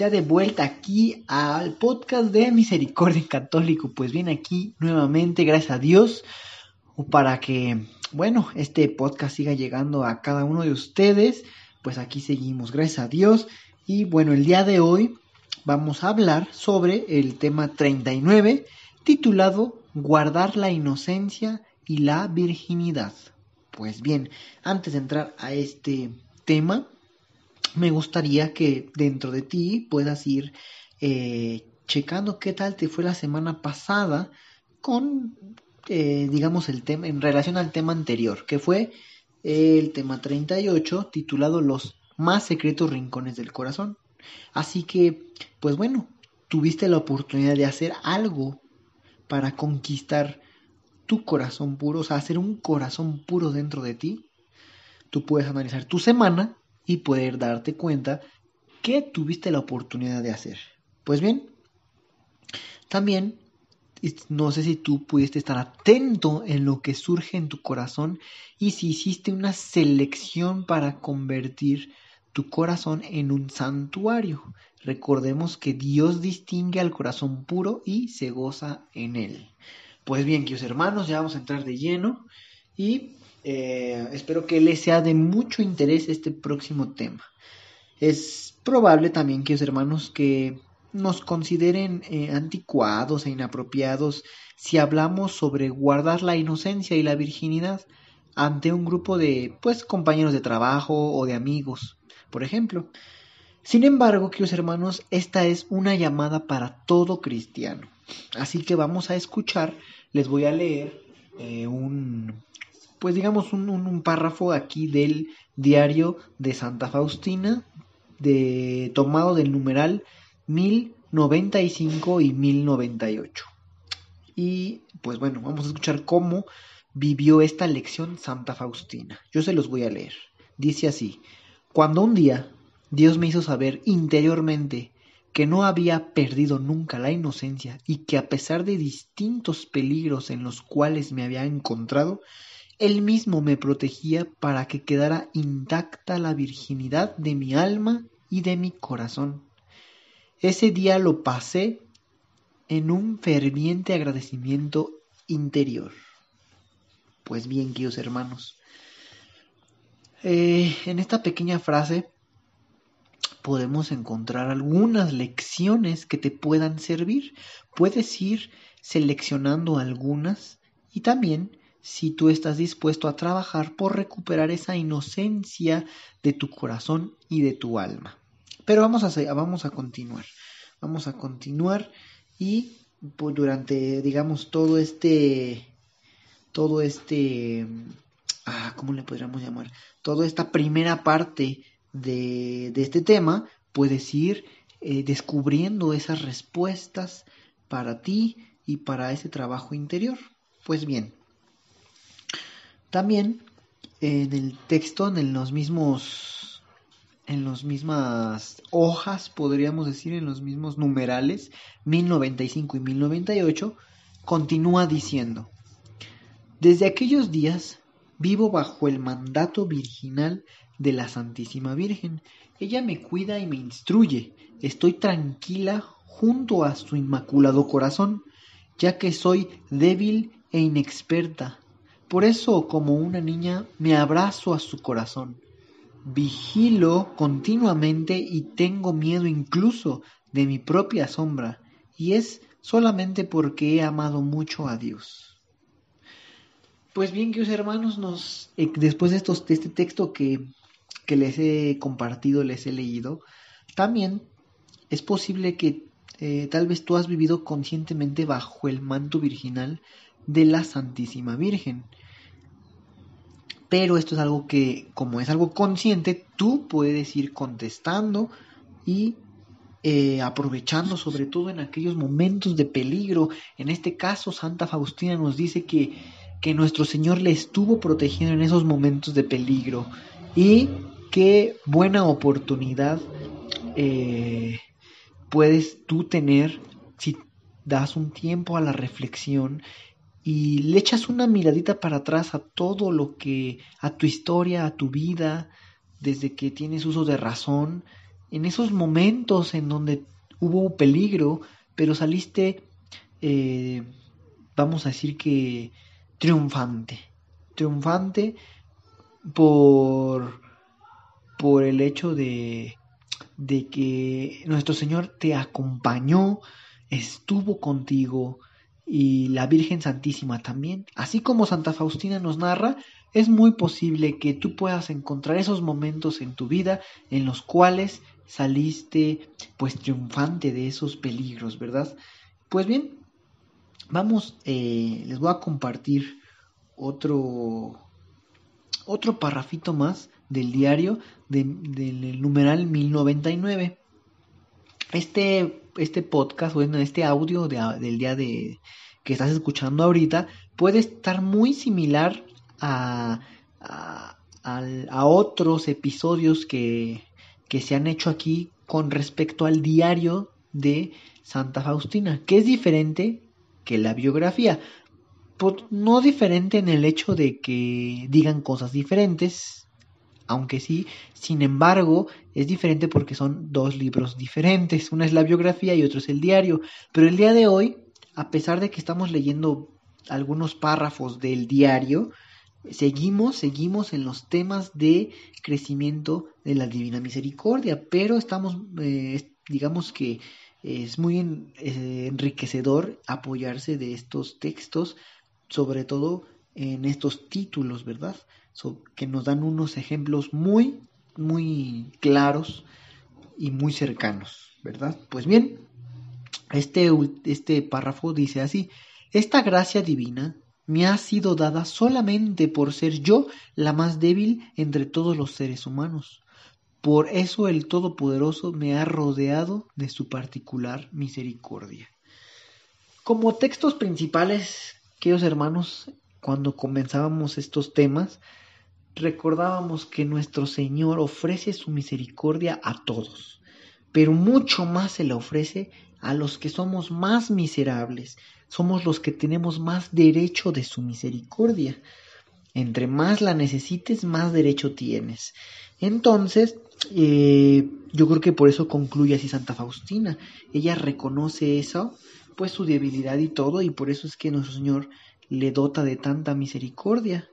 Ya de vuelta aquí al podcast de Misericordia Católico. Pues bien, aquí nuevamente, gracias a Dios, para que, bueno, este podcast siga llegando a cada uno de ustedes. Pues aquí seguimos, gracias a Dios. Y bueno, el día de hoy vamos a hablar sobre el tema 39, titulado Guardar la inocencia y la virginidad. Pues bien, antes de entrar a este tema, me gustaría que dentro de ti puedas ir eh, checando qué tal te fue la semana pasada con, eh, digamos, el tema, en relación al tema anterior, que fue el tema 38, titulado Los más secretos rincones del corazón. Así que, pues bueno, tuviste la oportunidad de hacer algo para conquistar tu corazón puro, o sea, hacer un corazón puro dentro de ti. Tú puedes analizar tu semana y poder darte cuenta que tuviste la oportunidad de hacer. Pues bien, también no sé si tú pudiste estar atento en lo que surge en tu corazón y si hiciste una selección para convertir tu corazón en un santuario. Recordemos que Dios distingue al corazón puro y se goza en él. Pues bien, queridos hermanos, ya vamos a entrar de lleno y eh, espero que les sea de mucho interés este próximo tema. Es probable también, que los hermanos, que nos consideren eh, anticuados e inapropiados si hablamos sobre guardar la inocencia y la virginidad ante un grupo de, pues, compañeros de trabajo o de amigos, por ejemplo. Sin embargo, queridos hermanos, esta es una llamada para todo cristiano. Así que vamos a escuchar, les voy a leer eh, un, pues digamos un, párrafo aquí del diario de Santa Faustina, de, tomado del numeral 1095 y 1098. Y pues bueno, vamos a escuchar cómo vivió esta lección Santa Faustina. Yo se los voy a leer. Dice así, cuando un día Dios me hizo saber interiormente que no había perdido nunca la inocencia y que a pesar de distintos peligros en los cuales me había encontrado, él mismo me protegía para que quedara intacta la virginidad de mi alma y de mi corazón. Ese día lo pasé en un ferviente agradecimiento interior. Pues bien, queridos hermanos, eh, en esta pequeña frase podemos encontrar algunas lecciones que te puedan servir. Puedes ir seleccionando algunas y también si tú estás dispuesto a trabajar por recuperar esa inocencia de tu corazón y de tu alma. Pero vamos a, vamos a continuar, vamos a continuar y pues, durante, digamos, todo este, todo este, ah, ¿cómo le podríamos llamar? Toda esta primera parte de, de este tema, puedes ir eh, descubriendo esas respuestas para ti y para ese trabajo interior. Pues bien, también en el texto, en los mismos, en las mismas hojas, podríamos decir, en los mismos numerales, 1095 y 1098, continúa diciendo, desde aquellos días vivo bajo el mandato virginal de la Santísima Virgen. Ella me cuida y me instruye. Estoy tranquila junto a su inmaculado corazón, ya que soy débil e inexperta por eso, como una niña, me abrazo a su corazón. Vigilo continuamente y tengo miedo incluso de mi propia sombra, y es solamente porque he amado mucho a Dios. Pues bien, queridos hermanos, nos, eh, después de, este texto que, que les he compartido, les he leído, también es posible que eh, tal vez tú has vivido conscientemente bajo el manto virginal de la Santísima Virgen pero esto es algo que, como es algo consciente, tú puedes ir contestando y eh, aprovechando sobre todo en aquellos momentos de peligro. En este caso, Santa Faustina nos dice que, que nuestro Señor le estuvo protegiendo en esos momentos de peligro. Y qué buena oportunidad eh, puedes tú tener si das un tiempo a la reflexión y le echas una miradita para atrás a todo lo que, a tu historia, a tu vida, desde que tienes uso de razón, en esos momentos en donde hubo peligro, pero saliste, eh, vamos a decir que triunfante, triunfante por, por el hecho de, de que nuestro Señor te acompañó, estuvo contigo, y la Virgen Santísima también. Así como Santa Faustina nos narra, es muy posible que tú puedas encontrar esos momentos en tu vida en los cuales saliste pues triunfante de esos peligros, ¿verdad? Pues bien, vamos, eh, les voy a compartir otro, otro parrafito más del diario del numeral 1099. Este, este podcast, bueno, este audio del día de, que estás escuchando ahorita puede estar muy similar a, a, otros episodios que, que se han hecho aquí con respecto al diario de Santa Faustina, que es diferente que la biografía. No diferente en el hecho de que digan cosas diferentes, aunque sí, sin embargo, es diferente porque son dos libros diferentes. Una es la biografía y otro es el diario. Pero el día de hoy, a pesar de que estamos leyendo algunos párrafos del diario, seguimos, seguimos en los temas de crecimiento de la Divina Misericordia, pero estamos, eh, digamos que es muy eh, enriquecedor apoyarse de estos textos, sobre todo en estos títulos, ¿verdad? Que nos dan unos ejemplos muy, muy claros y muy cercanos, ¿verdad? Pues bien, este, este párrafo dice así, esta gracia divina me ha sido dada solamente por ser yo la más débil entre todos los seres humanos. Por eso el Todopoderoso me ha rodeado de su particular misericordia. Como textos principales, queridos hermanos, cuando comenzábamos estos temas, recordábamos que nuestro Señor ofrece su misericordia a todos, pero mucho más se la ofrece a los que somos más miserables, somos los que tenemos más derecho de su misericordia. Entre más la necesites, más derecho tienes. Entonces, eh, yo creo que por eso concluye así Santa Faustina. Ella reconoce eso, pues su debilidad y todo, y por eso es que nuestro Señor le dota de tanta misericordia.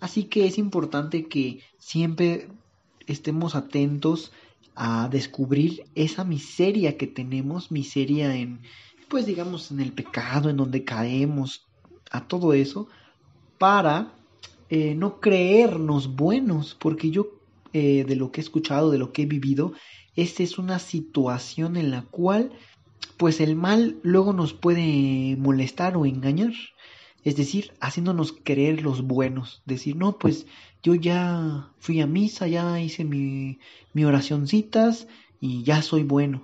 Así que es importante que siempre estemos atentos a descubrir esa miseria que tenemos, miseria en, pues digamos, en el pecado, en donde caemos, a todo eso, para eh, no creernos buenos, porque yo eh, de lo que he escuchado, de lo que he vivido, esta es una situación en la cual, pues el mal luego nos puede molestar o engañar es decir, haciéndonos creer los buenos, decir, no, pues yo ya fui a misa, ya hice mi, mi oracioncitas y ya soy bueno.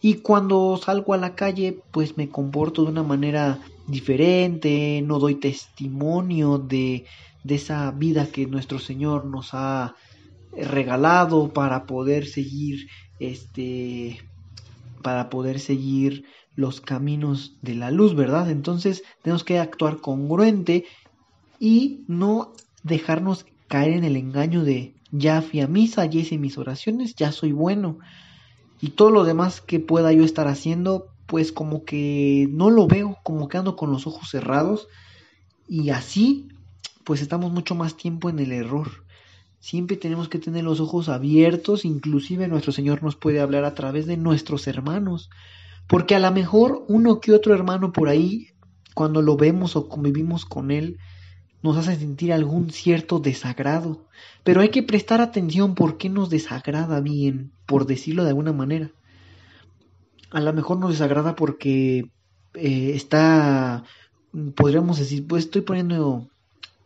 Y cuando salgo a la calle, pues me comporto de una manera diferente, no doy testimonio de, de esa vida que nuestro Señor nos ha regalado para poder seguir este para poder seguir los caminos de la luz, ¿verdad? Entonces tenemos que actuar congruente y no dejarnos caer en el engaño de ya fui a misa, ya hice mis oraciones, ya soy bueno. Y todo lo demás que pueda yo estar haciendo, pues como que no lo veo, como que ando con los ojos cerrados. Y así, pues estamos mucho más tiempo en el error. Siempre tenemos que tener los ojos abiertos, inclusive nuestro Señor nos puede hablar a través de nuestros hermanos. Porque a lo mejor uno que otro hermano por ahí, cuando lo vemos o convivimos con él, nos hace sentir algún cierto desagrado. Pero hay que prestar atención por qué nos desagrada bien, por decirlo de alguna manera. A lo mejor nos desagrada porque eh, está, podríamos decir, pues estoy poniendo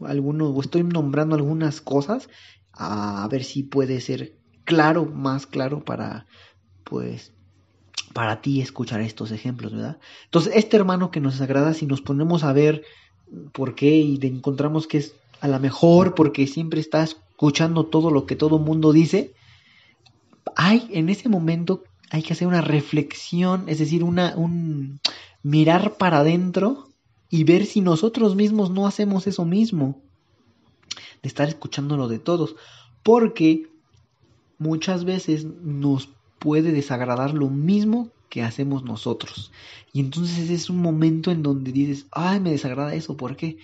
algunos, o estoy nombrando algunas cosas, a ver si puede ser claro, más claro para, pues, para ti escuchar estos ejemplos, ¿verdad? Entonces, este hermano que nos desagrada, si nos ponemos a ver por qué y encontramos que es a lo mejor porque siempre está escuchando todo lo que todo mundo dice, hay en ese momento hay que hacer una reflexión, es decir, una, un mirar para adentro y ver si nosotros mismos no hacemos eso mismo, de estar escuchando lo de todos, porque muchas veces nos puede desagradar lo mismo que hacemos nosotros. Y entonces es un momento en donde dices, ay, me desagrada eso, ¿por qué?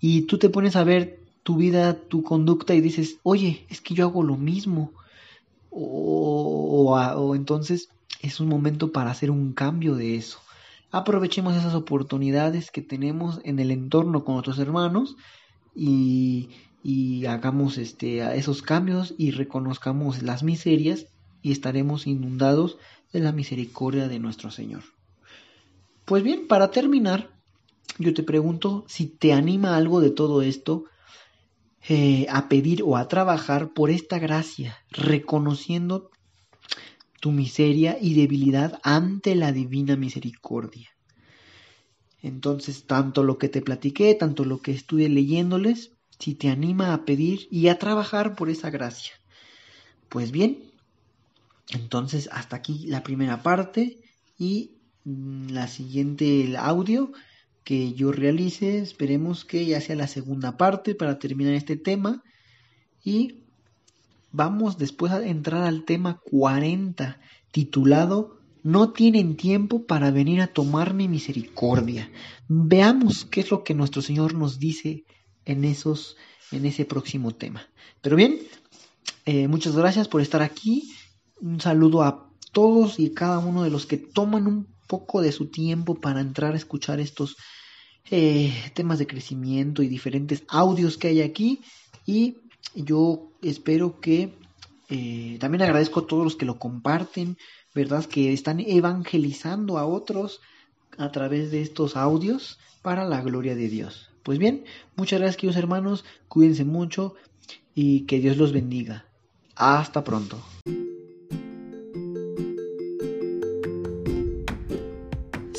Y tú te pones a ver tu vida, tu conducta y dices, oye, es que yo hago lo mismo. O, o, entonces es un momento para hacer un cambio de eso. Aprovechemos esas oportunidades que tenemos en el entorno con nuestros hermanos y, y hagamos este, esos cambios y reconozcamos las miserias y estaremos inundados de la misericordia de nuestro Señor. Pues bien, para terminar, yo te pregunto si te anima algo de todo esto eh, a pedir o a trabajar por esta gracia, reconociendo tu miseria y debilidad ante la divina misericordia. Entonces, tanto lo que te platiqué, tanto lo que estuve leyéndoles, si te anima a pedir y a trabajar por esa gracia. Pues bien, entonces hasta aquí la primera parte y mm, la siguiente el audio que yo realice, esperemos que ya sea la segunda parte para terminar este tema y vamos después a entrar al tema 40 titulado No tienen tiempo para venir a tomar mi misericordia. Veamos qué es lo que nuestro Señor nos dice en esos en ese próximo tema. Pero bien, eh, muchas gracias por estar aquí un saludo a todos y cada uno de los que toman un poco de su tiempo para entrar a escuchar estos eh, temas de crecimiento y diferentes audios que hay aquí. Y yo espero que eh, también agradezco a todos los que lo comparten, ¿verdad? Que están evangelizando a otros a través de estos audios para la gloria de Dios. Pues bien, muchas gracias queridos hermanos, cuídense mucho y que Dios los bendiga. Hasta pronto.